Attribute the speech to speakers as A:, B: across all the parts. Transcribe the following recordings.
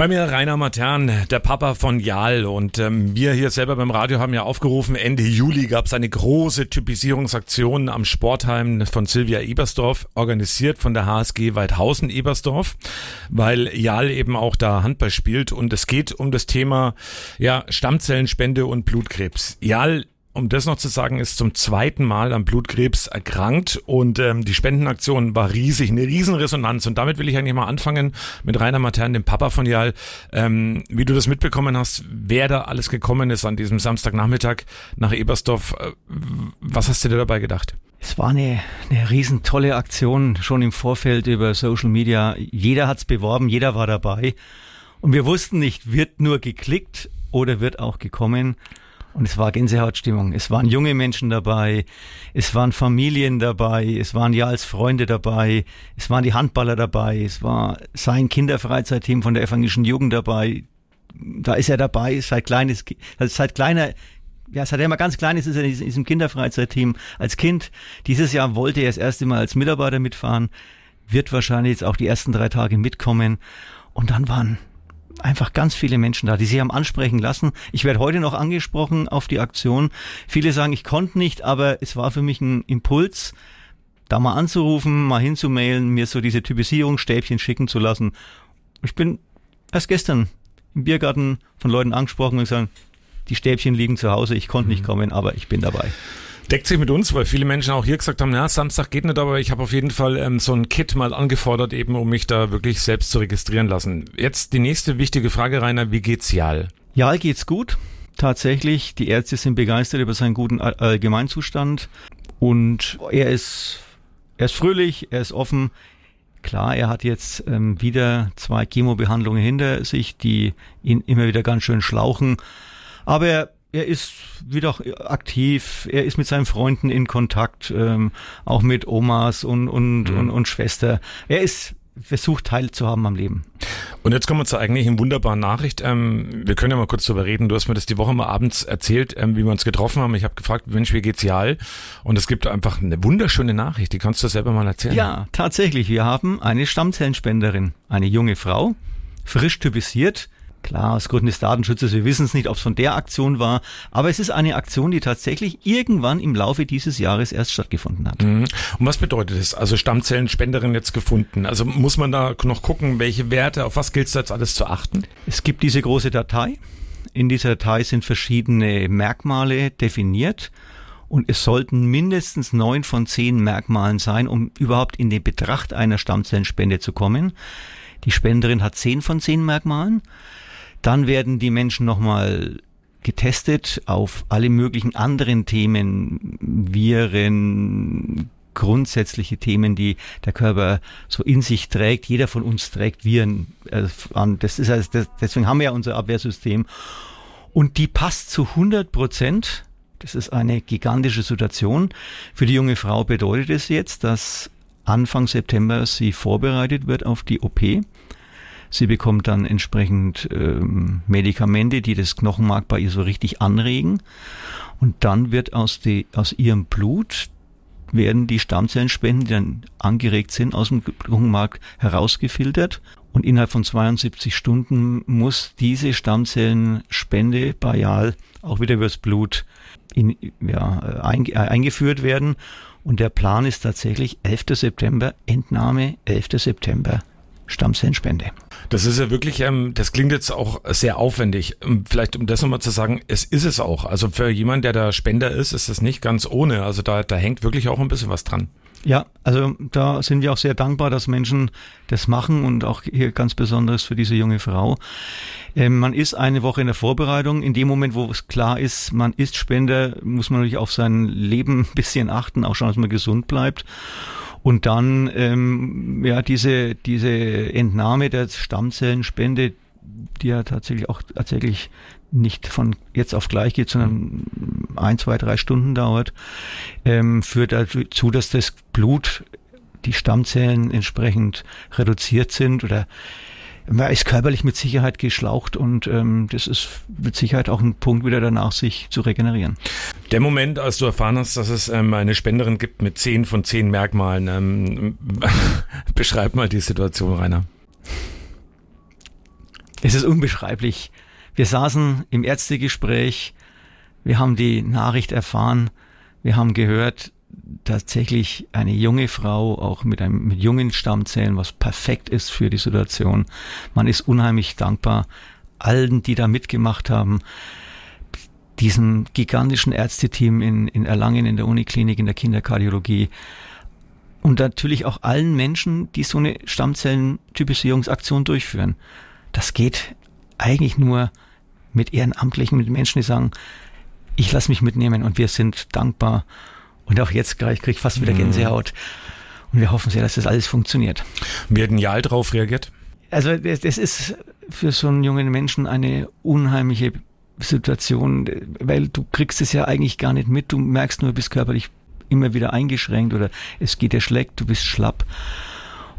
A: Bei mir Rainer Matern, der Papa von Jal. Und ähm, wir hier selber beim Radio haben ja aufgerufen, Ende Juli gab es eine große Typisierungsaktion am Sportheim von Silvia Ebersdorf, organisiert von der HSG Weidhausen-Ebersdorf, weil Jal eben auch da Handball spielt. Und es geht um das Thema ja, Stammzellenspende und Blutkrebs. Jal um das noch zu sagen, ist zum zweiten Mal am Blutkrebs erkrankt und ähm, die Spendenaktion war riesig, eine Riesenresonanz und damit will ich eigentlich mal anfangen mit Rainer Matern, dem Papa von Jal, ähm, wie du das mitbekommen hast, wer da alles gekommen ist an diesem Samstagnachmittag nach Ebersdorf. Äh, was hast du dir dabei gedacht?
B: Es war eine, eine riesen tolle Aktion schon im Vorfeld über Social Media. Jeder hat's beworben, jeder war dabei und wir wussten nicht, wird nur geklickt oder wird auch gekommen. Und es war Gänsehautstimmung. Es waren junge Menschen dabei, es waren Familien dabei, es waren ja als Freunde dabei, es waren die Handballer dabei, es war sein Kinderfreizeitteam von der evangelischen Jugend dabei. Da ist er dabei, seit kleines, also seit kleiner, ja, seit er immer ganz klein ist, ist er in diesem Kinderfreizeitteam als Kind. Dieses Jahr wollte er das erste Mal als Mitarbeiter mitfahren, wird wahrscheinlich jetzt auch die ersten drei Tage mitkommen. Und dann waren einfach ganz viele Menschen da, die sich haben ansprechen lassen. Ich werde heute noch angesprochen auf die Aktion. Viele sagen, ich konnte nicht, aber es war für mich ein Impuls, da mal anzurufen, mal hinzumailen, mir so diese Typisierungsstäbchen schicken zu lassen. Ich bin erst gestern im Biergarten von Leuten angesprochen und gesagt, die Stäbchen liegen zu Hause, ich konnte nicht mhm. kommen, aber ich bin dabei
A: deckt sich mit uns, weil viele Menschen auch hier gesagt haben, ja, Samstag geht nicht, aber ich habe auf jeden Fall ähm, so ein Kit mal angefordert, eben um mich da wirklich selbst zu registrieren lassen. Jetzt die nächste wichtige Frage, Rainer, wie geht's Jal?
B: Jal geht's gut. Tatsächlich, die Ärzte sind begeistert über seinen guten Allgemeinzustand und er ist, er ist fröhlich, er ist offen. Klar, er hat jetzt ähm, wieder zwei Chemobehandlungen hinter sich, die ihn immer wieder ganz schön schlauchen. Aber er ist wieder aktiv, er ist mit seinen Freunden in Kontakt, ähm, auch mit Omas und, und, mhm. und, und Schwester. Er ist versucht teilzuhaben am Leben.
A: Und jetzt kommen wir zur eigentlichen wunderbaren Nachricht. Ähm, wir können ja mal kurz darüber reden. Du hast mir das die Woche mal abends erzählt, ähm, wie wir uns getroffen haben. Ich habe gefragt, Mensch, wie geht's Jal? Und es gibt einfach eine wunderschöne Nachricht. Die kannst du selber mal erzählen.
B: Ja, tatsächlich. Wir haben eine Stammzellenspenderin, eine junge Frau, frisch typisiert, Klar, aus Gründen des Datenschutzes, wir wissen es nicht, ob es von der Aktion war, aber es ist eine Aktion, die tatsächlich irgendwann im Laufe dieses Jahres erst stattgefunden hat.
A: Mhm. Und was bedeutet das? Also Stammzellenspenderin jetzt gefunden. Also muss man da noch gucken, welche Werte, auf was gilt es jetzt alles zu achten?
B: Es gibt diese große Datei. In dieser Datei sind verschiedene Merkmale definiert. Und es sollten mindestens neun von zehn Merkmalen sein, um überhaupt in den Betracht einer Stammzellenspende zu kommen. Die Spenderin hat zehn von zehn Merkmalen. Dann werden die Menschen nochmal getestet auf alle möglichen anderen Themen, Viren, grundsätzliche Themen, die der Körper so in sich trägt. Jeder von uns trägt Viren äh, an. Das ist also, deswegen haben wir ja unser Abwehrsystem. Und die passt zu 100 Prozent. Das ist eine gigantische Situation. Für die junge Frau bedeutet es jetzt, dass Anfang September sie vorbereitet wird auf die OP. Sie bekommt dann entsprechend ähm, Medikamente, die das Knochenmark bei ihr so richtig anregen. Und dann wird aus, die, aus ihrem Blut werden die Stammzellenspenden, die dann angeregt sind, aus dem Knochenmark herausgefiltert. Und innerhalb von 72 Stunden muss diese Stammzellenspende Bayal auch wieder übers Blut in, ja, ein, eingeführt werden. Und der Plan ist tatsächlich 11. September, Entnahme 11. September Stammzellenspende.
A: Das ist ja wirklich, ähm, das klingt jetzt auch sehr aufwendig. Ähm, vielleicht um das nochmal zu sagen, es ist es auch. Also für jemanden, der da Spender ist, ist es nicht ganz ohne. Also da, da hängt wirklich auch ein bisschen was dran.
B: Ja, also da sind wir auch sehr dankbar, dass Menschen das machen und auch hier ganz besonders für diese junge Frau. Ähm, man ist eine Woche in der Vorbereitung. In dem Moment, wo es klar ist, man ist Spender, muss man natürlich auf sein Leben ein bisschen achten, auch schon, dass man gesund bleibt. Und dann ähm, ja diese diese Entnahme der Stammzellenspende, die ja tatsächlich auch tatsächlich nicht von jetzt auf gleich geht, sondern ein, zwei, drei Stunden dauert, ähm, führt dazu, dass das Blut, die Stammzellen entsprechend reduziert sind oder man ist körperlich mit Sicherheit geschlaucht und ähm, das ist mit Sicherheit auch ein Punkt wieder danach, sich zu regenerieren.
A: Der Moment, als du erfahren hast, dass es ähm, eine Spenderin gibt mit zehn von zehn Merkmalen, ähm, beschreib mal die Situation, Rainer.
B: Es ist unbeschreiblich. Wir saßen im Ärztegespräch, wir haben die Nachricht erfahren, wir haben gehört, tatsächlich eine junge Frau, auch mit einem mit jungen Stammzellen, was perfekt ist für die Situation. Man ist unheimlich dankbar allen, die da mitgemacht haben, diesem gigantischen Ärzteteam in, in Erlangen in der Uniklinik in der Kinderkardiologie und natürlich auch allen Menschen, die so eine Stammzellentypisierungsaktion durchführen. Das geht eigentlich nur mit Ehrenamtlichen, mit Menschen, die sagen, ich lasse mich mitnehmen und wir sind dankbar. Und auch jetzt gleich kriege ich fast wieder mhm. Gänsehaut. Und wir hoffen sehr, dass das alles funktioniert.
A: Wie hat ein Jahr drauf reagiert?
B: Also das, ist für so einen jungen Menschen eine unheimliche Situation, weil du kriegst es ja eigentlich gar nicht mit. Du merkst nur, du bist körperlich immer wieder eingeschränkt oder es geht dir schlecht, du bist schlapp.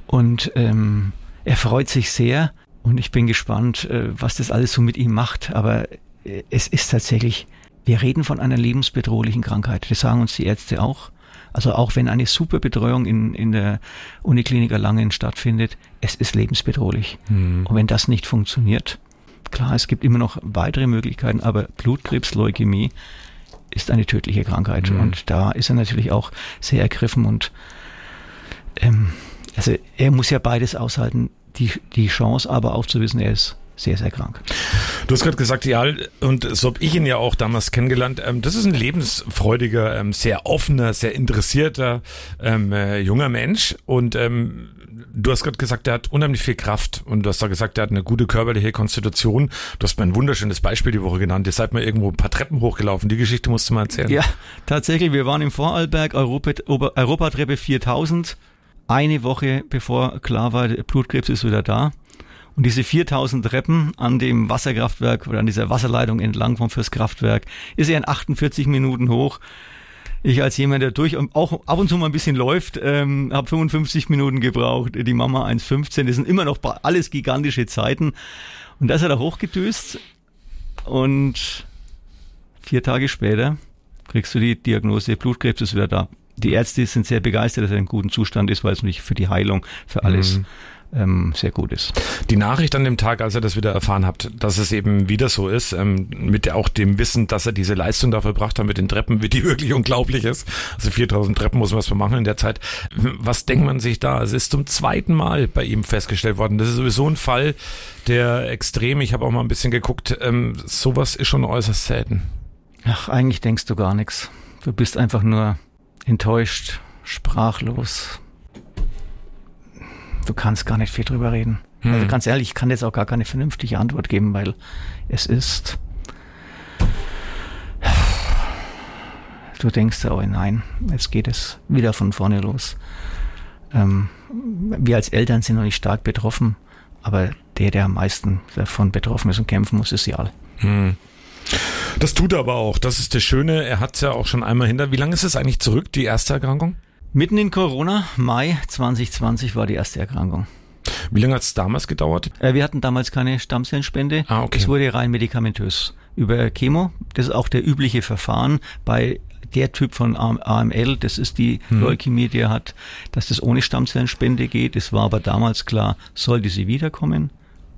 B: Und ähm, er freut sich sehr und ich bin gespannt, äh, was das alles so mit ihm macht. Aber äh, es ist tatsächlich, wir reden von einer lebensbedrohlichen Krankheit. Das sagen uns die Ärzte auch. Also auch wenn eine super Betreuung in, in der Uniklinik Erlangen stattfindet, es ist lebensbedrohlich. Mhm. Und wenn das nicht funktioniert, klar, es gibt immer noch weitere Möglichkeiten, aber Blutkrebs, Leukämie ist eine tödliche Krankheit. Mhm. Und da ist er natürlich auch sehr ergriffen und ähm, also er muss ja beides aushalten, die, die Chance aber auch zu wissen, er ist sehr, sehr krank.
A: Du hast gerade gesagt, ja, und so habe ich ihn ja auch damals kennengelernt. Ähm, das ist ein lebensfreudiger, ähm, sehr offener, sehr interessierter ähm, äh, junger Mensch. Und ähm, du hast gerade gesagt, er hat unheimlich viel Kraft. Und du hast da gesagt, er hat eine gute körperliche Konstitution. Du hast mir ein wunderschönes Beispiel die Woche genannt. Ihr seid mal irgendwo ein paar Treppen hochgelaufen. Die Geschichte musst du mal erzählen.
B: Ja, tatsächlich. Wir waren im Vorarlberg, Europa, Europatreppe 4000 eine Woche bevor klar war, Blutkrebs ist wieder da. Und diese 4000 Treppen an dem Wasserkraftwerk oder an dieser Wasserleitung entlang vom Fürstkraftwerk ist er in 48 Minuten hoch. Ich als jemand, der durch auch ab und zu mal ein bisschen läuft, ähm, habe 55 Minuten gebraucht. Die Mama 1,15. Das sind immer noch alles gigantische Zeiten. Und da ist er da hochgedöst und vier Tage später kriegst du die Diagnose, Blutkrebs ist wieder da die Ärzte sind sehr begeistert, dass er in gutem Zustand ist, weil es nicht für die Heilung, für alles mhm. Ähm, sehr gut ist.
A: Die Nachricht an dem Tag, als er das wieder erfahren habt, dass es eben wieder so ist, ähm, mit auch dem Wissen, dass er diese Leistung da verbracht hat mit den Treppen, wie die wirklich unglaublich ist. Also 4000 Treppen muss man was machen in der Zeit. Was denkt man sich da? Es ist zum zweiten Mal bei ihm festgestellt worden. Das ist sowieso ein Fall, der extrem, ich habe auch mal ein bisschen geguckt, ähm, sowas ist schon äußerst selten.
B: Ach, eigentlich denkst du gar nichts. Du bist einfach nur enttäuscht, sprachlos. Du kannst gar nicht viel drüber reden. Hm. Also ganz ehrlich, ich kann jetzt auch gar keine vernünftige Antwort geben, weil es ist. Du denkst oh nein, jetzt geht es wieder von vorne los. Ähm, wir als Eltern sind noch nicht stark betroffen, aber der, der am meisten davon betroffen ist und kämpfen muss, ist Jal. Hm.
A: Das tut er aber auch. Das ist das Schöne. Er hat es ja auch schon einmal hinter. Wie lange ist es eigentlich zurück, die erste Erkrankung?
B: Mitten in Corona, Mai 2020 war die erste Erkrankung.
A: Wie lange hat es damals gedauert?
B: Äh, wir hatten damals keine Stammzellenspende. Ah, okay. Es wurde rein medikamentös über Chemo. Das ist auch der übliche Verfahren bei der Typ von AML, das ist die hm. Leukämie, die er hat, dass das ohne Stammzellenspende geht. Es war aber damals klar, sollte sie wiederkommen,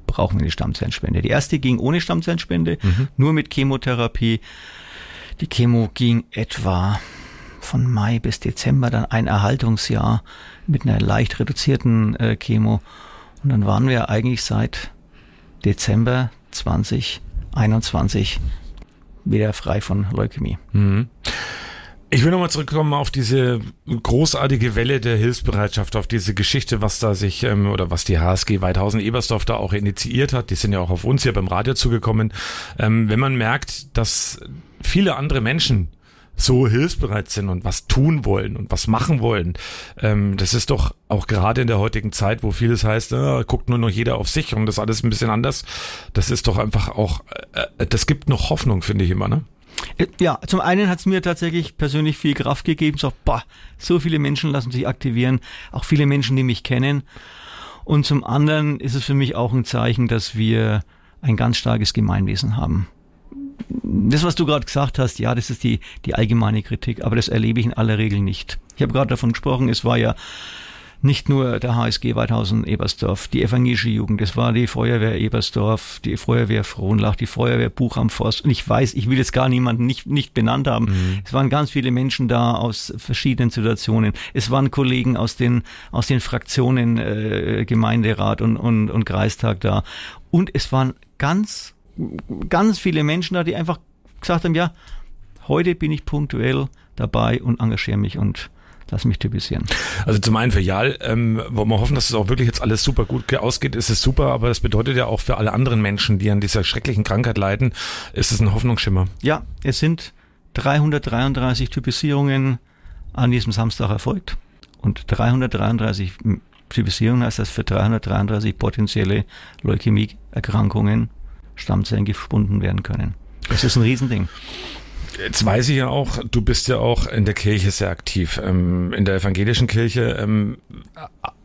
B: brauchen wir eine Stammzellenspende. Die erste ging ohne Stammzellenspende, mhm. nur mit Chemotherapie. Die Chemo ging etwa von Mai bis Dezember, dann ein Erhaltungsjahr mit einer leicht reduzierten äh, Chemo. Und dann waren wir eigentlich seit Dezember 2021 wieder frei von Leukämie. Mhm.
A: Ich will nochmal zurückkommen auf diese großartige Welle der Hilfsbereitschaft, auf diese Geschichte, was da sich ähm, oder was die HSG Weidhausen Ebersdorf da auch initiiert hat. Die sind ja auch auf uns hier beim Radio zugekommen. Ähm, wenn man merkt, dass viele andere Menschen so hilfsbereit sind und was tun wollen und was machen wollen. Ähm, das ist doch auch gerade in der heutigen Zeit, wo vieles heißt, äh, guckt nur noch jeder auf sich und das alles ein bisschen anders. Das ist doch einfach auch, äh, das gibt noch Hoffnung, finde ich immer, ne?
B: Äh, ja, zum einen hat es mir tatsächlich persönlich viel Kraft gegeben. So, boah, so viele Menschen lassen sich aktivieren, auch viele Menschen, die mich kennen. Und zum anderen ist es für mich auch ein Zeichen, dass wir ein ganz starkes Gemeinwesen haben. Das, was du gerade gesagt hast, ja, das ist die, die allgemeine Kritik, aber das erlebe ich in aller Regel nicht. Ich habe gerade davon gesprochen, es war ja nicht nur der HSG Weidhausen Ebersdorf, die evangelische Jugend, es war die Feuerwehr Ebersdorf, die Feuerwehr Frohnlach, die Feuerwehr Buch am Forst. Und ich weiß, ich will jetzt gar niemanden nicht, nicht benannt haben. Mhm. Es waren ganz viele Menschen da aus verschiedenen Situationen. Es waren Kollegen aus den, aus den Fraktionen, äh, Gemeinderat und, und, und Kreistag da. Und es waren ganz, ganz viele Menschen da, die einfach gesagt haben, ja, heute bin ich punktuell dabei und engagiere mich und lass mich typisieren.
A: Also zum einen für Jal, ähm, wo wir hoffen, dass es auch wirklich jetzt alles super gut ausgeht, ist es super, aber das bedeutet ja auch für alle anderen Menschen, die an dieser schrecklichen Krankheit leiden, ist es ein Hoffnungsschimmer.
B: Ja, es sind 333 Typisierungen an diesem Samstag erfolgt und 333 Typisierungen heißt das für 333 potenzielle Leukämieerkrankungen Stammzellen gefunden werden können. Das ist ein Riesending.
A: Jetzt weiß ich ja auch, du bist ja auch in der Kirche sehr aktiv, ähm, in der evangelischen Kirche. Ähm,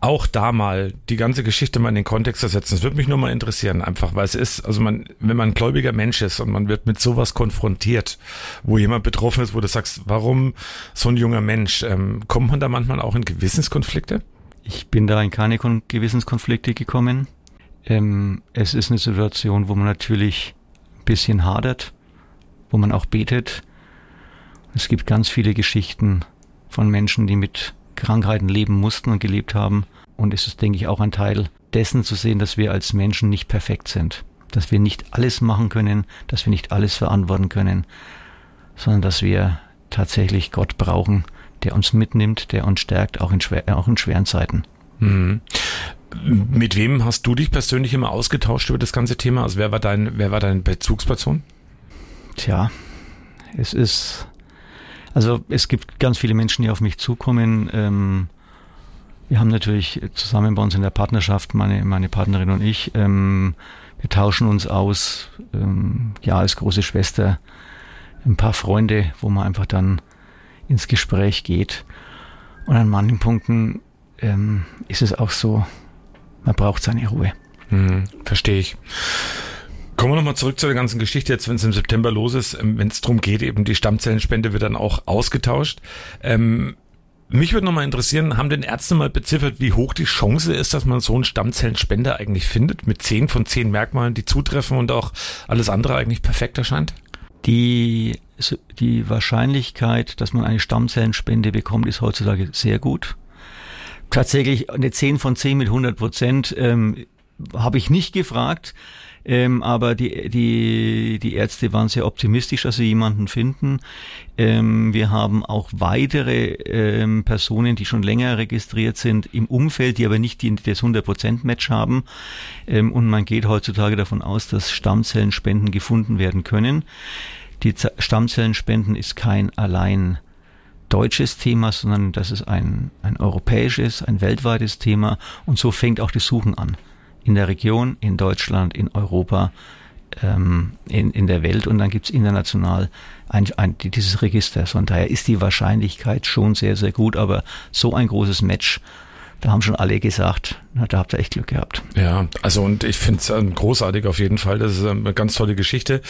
A: auch da mal die ganze Geschichte mal in den Kontext zu setzen. Das würde mich nur mal interessieren, einfach, weil es ist, also man, wenn man ein gläubiger Mensch ist und man wird mit sowas konfrontiert, wo jemand betroffen ist, wo du sagst, warum so ein junger Mensch, ähm, kommt man da manchmal auch in Gewissenskonflikte?
B: Ich bin da in keine Kon Gewissenskonflikte gekommen. Ähm, es ist eine Situation, wo man natürlich ein bisschen hadert wo man auch betet. Es gibt ganz viele Geschichten von Menschen, die mit Krankheiten leben mussten und gelebt haben. Und es ist, denke ich, auch ein Teil dessen zu sehen, dass wir als Menschen nicht perfekt sind. Dass wir nicht alles machen können, dass wir nicht alles verantworten können, sondern dass wir tatsächlich Gott brauchen, der uns mitnimmt, der uns stärkt, auch in, schwer, auch in schweren Zeiten. Mhm.
A: Mit wem hast du dich persönlich immer ausgetauscht über das ganze Thema? Also wer war dein, wer war deine Bezugsperson?
B: Tja, es ist, also es gibt ganz viele Menschen, die auf mich zukommen. Ähm, wir haben natürlich zusammen bei uns in der Partnerschaft, meine, meine Partnerin und ich, ähm, wir tauschen uns aus, ähm, ja, als große Schwester, ein paar Freunde, wo man einfach dann ins Gespräch geht. Und an manchen Punkten ähm, ist es auch so, man braucht seine Ruhe.
A: Hm, verstehe ich. Kommen wir nochmal zurück zu der ganzen Geschichte jetzt, wenn es im September los ist, ähm, wenn es darum geht, eben die Stammzellenspende wird dann auch ausgetauscht. Ähm, mich würde nochmal interessieren, haben denn Ärzte mal beziffert, wie hoch die Chance ist, dass man so einen Stammzellenspender eigentlich findet, mit zehn von zehn Merkmalen, die zutreffen und auch alles andere eigentlich perfekt erscheint?
B: Die, die Wahrscheinlichkeit, dass man eine Stammzellenspende bekommt, ist heutzutage sehr gut. Tatsächlich eine 10 von 10 mit 100 Prozent ähm, habe ich nicht gefragt. Ähm, aber die, die, die Ärzte waren sehr optimistisch, dass sie jemanden finden. Ähm, wir haben auch weitere ähm, Personen, die schon länger registriert sind im Umfeld, die aber nicht die, das 100%-Match haben. Ähm, und man geht heutzutage davon aus, dass Stammzellenspenden gefunden werden können. Die Z Stammzellenspenden ist kein allein deutsches Thema, sondern das ist ein, ein europäisches, ein weltweites Thema. Und so fängt auch die Suchen an in der Region, in Deutschland, in Europa, ähm, in, in der Welt und dann gibt es international ein, ein, dieses Register. Von daher ist die Wahrscheinlichkeit schon sehr, sehr gut, aber so ein großes Match da haben schon alle gesagt, na, da habt ihr echt Glück gehabt.
A: Ja, also und ich finde es ähm, großartig auf jeden Fall. Das ist ähm, eine ganz tolle Geschichte.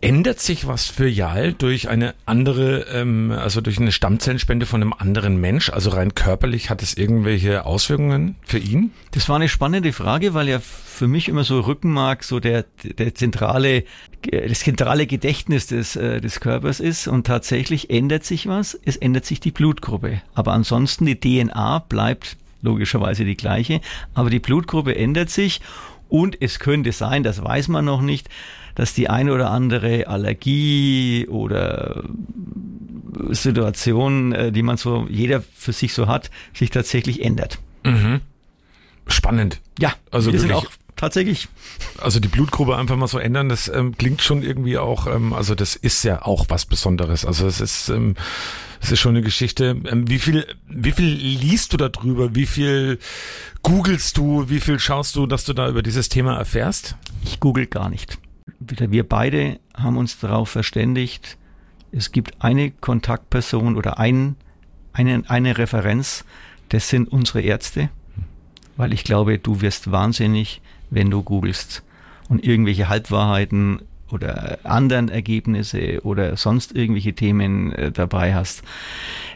A: Ändert sich was für Jal durch eine andere, ähm, also durch eine Stammzellenspende von einem anderen Mensch? Also rein körperlich hat es irgendwelche Auswirkungen für ihn?
B: Das war eine spannende Frage, weil ja für mich immer so Rückenmark so der, der zentrale, das zentrale Gedächtnis des, äh, des Körpers ist und tatsächlich ändert sich was. Es ändert sich die Blutgruppe. Aber ansonsten die DNA bleibt logischerweise die gleiche, aber die Blutgruppe ändert sich und es könnte sein, das weiß man noch nicht, dass die eine oder andere Allergie oder Situation, äh, die man so jeder für sich so hat, sich tatsächlich ändert. Mhm.
A: Spannend.
B: Ja, also wir wirklich. sind auch tatsächlich.
A: Also die Blutgruppe einfach mal so ändern, das ähm, klingt schon irgendwie auch, ähm, also das ist ja auch was Besonderes. Also es ist ähm, das ist schon eine Geschichte. Ähm, wie viel, wie viel liest du darüber? Wie viel googelst du? Wie viel schaust du, dass du da über dieses Thema erfährst?
B: Ich google gar nicht. Wir beide haben uns darauf verständigt, es gibt eine Kontaktperson oder ein, eine, eine Referenz, das sind unsere Ärzte, weil ich glaube, du wirst wahnsinnig, wenn du googelst und irgendwelche Halbwahrheiten oder anderen Ergebnisse oder sonst irgendwelche Themen äh, dabei hast.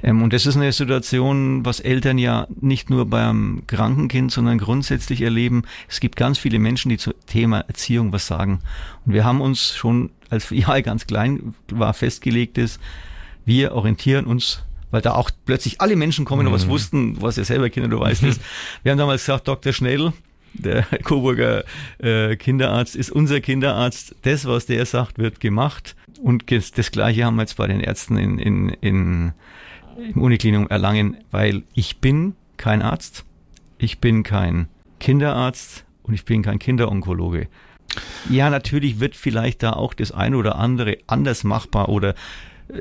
B: Ähm, und das ist eine Situation, was Eltern ja nicht nur beim kranken Kind, sondern grundsätzlich erleben. Es gibt ganz viele Menschen, die zum Thema Erziehung was sagen. Und wir haben uns schon, als ja ganz klein war, festgelegt ist, wir orientieren uns weil da auch plötzlich alle Menschen kommen und was mhm. wussten, was ja selber Kinder, du weißt es. Wir haben damals gesagt, Dr. Schnell, der Coburger äh, Kinderarzt ist unser Kinderarzt. Das, was der sagt, wird gemacht. Und das Gleiche haben wir jetzt bei den Ärzten in, in, in, im Uniklinikum Erlangen, weil ich bin kein Arzt, ich bin kein Kinderarzt und ich bin kein Kinderonkologe. Ja, natürlich wird vielleicht da auch das eine oder andere anders machbar oder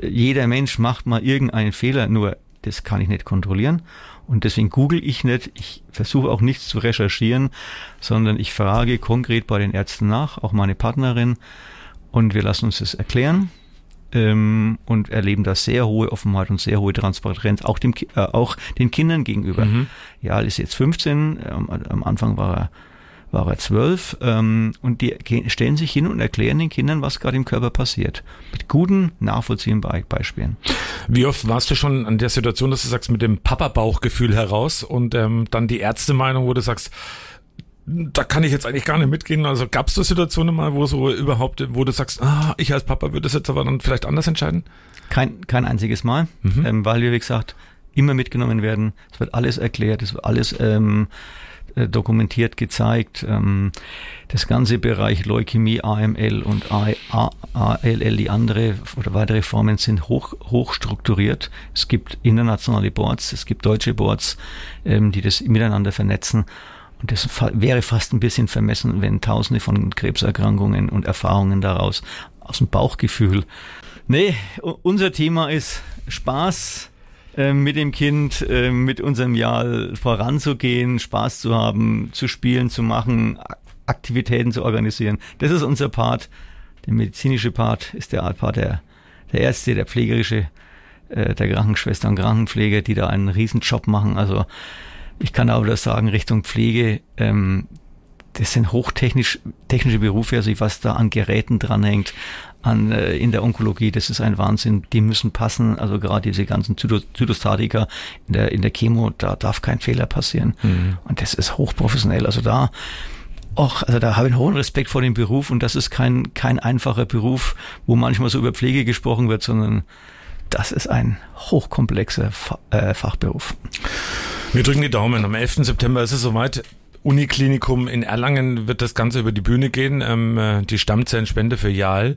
B: jeder Mensch macht mal irgendeinen Fehler, nur das kann ich nicht kontrollieren. Und deswegen google ich nicht, ich versuche auch nichts zu recherchieren, sondern ich frage konkret bei den Ärzten nach, auch meine Partnerin, und wir lassen uns das erklären ähm, und erleben da sehr hohe Offenheit und sehr hohe Transparenz, auch, dem, äh, auch den Kindern gegenüber. Mhm. Ja, ist jetzt 15, ähm, am Anfang war er war er zwölf ähm, und die stellen sich hin und erklären den Kindern, was gerade im Körper passiert. Mit guten, nachvollziehbaren Beispielen.
A: Wie oft warst du schon an der Situation, dass du sagst, mit dem Papa-Bauchgefühl heraus und ähm, dann die Ärztemeinung, wo du sagst, da kann ich jetzt eigentlich gar nicht mitgehen. Also gab es so Situationen mal, wo so überhaupt, wo du sagst, ah, ich als Papa würde das jetzt aber dann vielleicht anders entscheiden?
B: Kein, kein einziges Mal, mhm. ähm, weil wir, wie gesagt, immer mitgenommen werden. Es wird alles erklärt, es wird alles ähm, äh, dokumentiert gezeigt. Ähm, das ganze Bereich Leukämie, AML und ALL, die andere oder weitere Formen sind hoch, hoch strukturiert. Es gibt internationale Boards, es gibt deutsche Boards, ähm, die das miteinander vernetzen. Und das wäre fast ein bisschen vermessen, wenn Tausende von Krebserkrankungen und Erfahrungen daraus aus dem Bauchgefühl. Nee, unser Thema ist Spaß, ähm, mit dem Kind, ähm, mit unserem Jahr voranzugehen, Spaß zu haben, zu spielen, zu machen, Aktivitäten zu organisieren. Das ist unser Part. Der medizinische Part ist der Art Part der, der Ärzte, der pflegerische, äh, der Krankenschwestern und Krankenpfleger, die da einen Riesenjob machen. Also ich kann aber das sagen, Richtung Pflege, ähm, das sind hochtechnisch technische Berufe, also was da an Geräten dranhängt, an, äh, in der Onkologie, das ist ein Wahnsinn. Die müssen passen. Also gerade diese ganzen Zytostatika in der, in der Chemo, da darf kein Fehler passieren. Mhm. Und das ist hochprofessionell. Also da, auch, also da habe ich einen hohen Respekt vor dem Beruf und das ist kein, kein einfacher Beruf, wo manchmal so über Pflege gesprochen wird, sondern das ist ein hochkomplexer äh, Fachberuf.
A: Wir drücken die Daumen. Am 11. September ist es soweit. Uniklinikum in Erlangen wird das Ganze über die Bühne gehen, ähm, äh, die Stammzellenspende für Jal.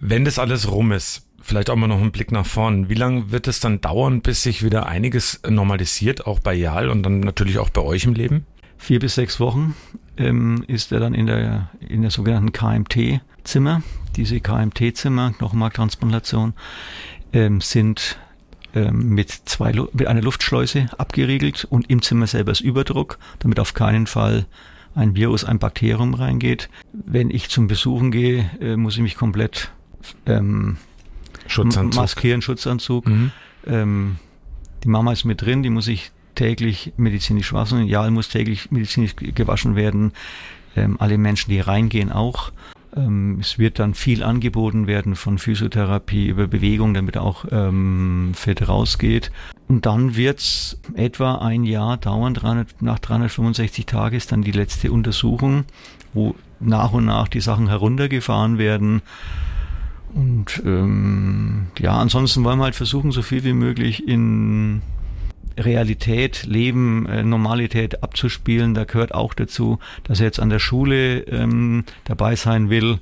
A: Wenn das alles rum ist, vielleicht auch mal noch einen Blick nach vorn. Wie lange wird es dann dauern, bis sich wieder einiges normalisiert, auch bei Jal und dann natürlich auch bei euch im Leben?
B: Vier bis sechs Wochen ähm, ist er dann in der, in der sogenannten KMT-Zimmer. Diese KMT-Zimmer, Knochenmarktransplantation, ähm, sind mit, zwei, mit einer Luftschleuse abgeriegelt und im Zimmer selber ist Überdruck, damit auf keinen Fall ein Virus, ein Bakterium reingeht. Wenn ich zum Besuchen gehe, äh, muss ich mich komplett ähm, Schutzanzug. maskieren, Schutzanzug. Mhm. Ähm, die Mama ist mit drin, die muss ich täglich medizinisch waschen. Jal muss täglich medizinisch gewaschen werden. Ähm, alle Menschen, die reingehen, auch. Ähm, es wird dann viel angeboten werden von Physiotherapie über Bewegung, damit auch ähm, Fett rausgeht. Und dann wird's etwa ein Jahr dauern. 300, nach 365 Tagen ist dann die letzte Untersuchung, wo nach und nach die Sachen heruntergefahren werden. Und ähm, ja, ansonsten wollen wir halt versuchen, so viel wie möglich in Realität, Leben, äh, Normalität abzuspielen. Da gehört auch dazu, dass er jetzt an der Schule ähm, dabei sein will.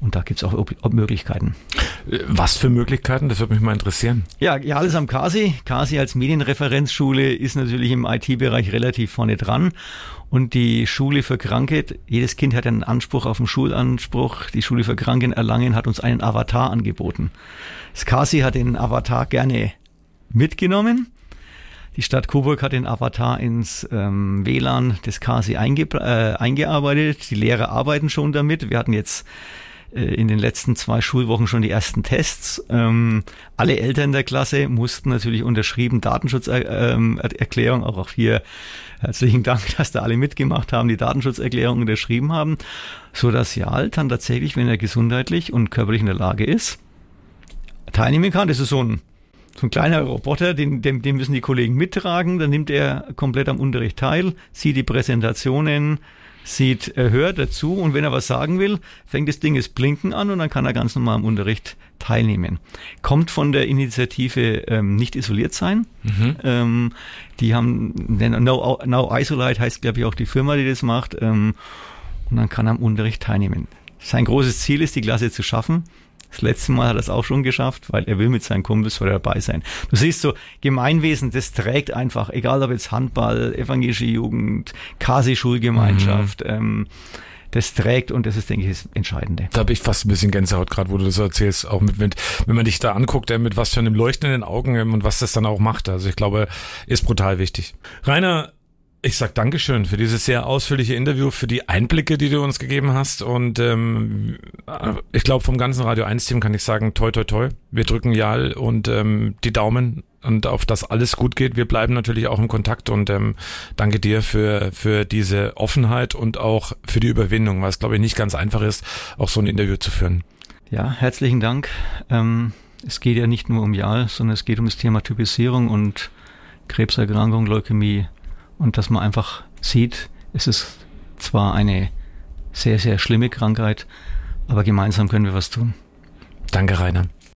B: Und da gibt es auch Ob Ob Möglichkeiten.
A: Äh, was für Möglichkeiten? Das würde mich mal interessieren.
B: Ja, ja, alles am Kasi. Kasi als Medienreferenzschule ist natürlich im IT-Bereich relativ vorne dran. Und die Schule für Kranke, jedes Kind hat einen Anspruch auf den Schulanspruch. Die Schule für Kranken Erlangen hat uns einen Avatar angeboten. Das Kasi hat den Avatar gerne mitgenommen die Stadt Coburg hat den Avatar ins ähm, WLAN des KSI einge äh, eingearbeitet. Die Lehrer arbeiten schon damit. Wir hatten jetzt äh, in den letzten zwei Schulwochen schon die ersten Tests. Ähm, alle Eltern der Klasse mussten natürlich unterschrieben Datenschutzerklärung, ähm, auch, auch hier herzlichen Dank, dass da alle mitgemacht haben, die Datenschutzerklärung unterschrieben haben, so dass Jal dann tatsächlich, wenn er gesundheitlich und körperlich in der Lage ist, teilnehmen kann. Das ist so ein so ein kleiner Roboter, den, den, den müssen die Kollegen mittragen, dann nimmt er komplett am Unterricht teil, sieht die Präsentationen, sieht, er hört dazu und wenn er was sagen will, fängt das Ding das Blinken an und dann kann er ganz normal am Unterricht teilnehmen. Kommt von der Initiative ähm, Nicht isoliert sein. Mhm. Ähm, die haben, no, Now Isolate heißt, glaube ich, auch die Firma, die das macht. Ähm, und dann kann er am Unterricht teilnehmen. Sein großes Ziel ist, die Klasse zu schaffen. Das letzte Mal hat er es auch schon geschafft, weil er will mit seinen Kumpels vor dabei sein. Du siehst so, Gemeinwesen, das trägt einfach, egal ob jetzt Handball, evangelische Jugend, Kasi-Schulgemeinschaft, mhm. ähm, das trägt und das ist, denke ich, das Entscheidende.
A: Da habe ich fast ein bisschen Gänsehaut gerade, wo du das erzählst, auch mit, mit, wenn man dich da anguckt, äh, mit was für einem leuchtenden Augen ähm, und was das dann auch macht. Also ich glaube, ist brutal wichtig. Rainer, ich sag Dankeschön für dieses sehr ausführliche Interview, für die Einblicke, die du uns gegeben hast. Und ähm, ich glaube, vom ganzen Radio 1-Team kann ich sagen, toi, toi, toi. Wir drücken Jal und ähm, die Daumen und auf das alles gut geht. Wir bleiben natürlich auch im Kontakt und ähm, danke dir für, für diese Offenheit und auch für die Überwindung, weil es, glaube ich, nicht ganz einfach ist, auch so ein Interview zu führen.
B: Ja, herzlichen Dank. Ähm, es geht ja nicht nur um Jal, sondern es geht um das Thema Typisierung und Krebserkrankung, Leukämie und dass man einfach sieht, es ist zwar eine sehr, sehr schlimme Krankheit, aber gemeinsam können wir was tun.
A: Danke, Rainer.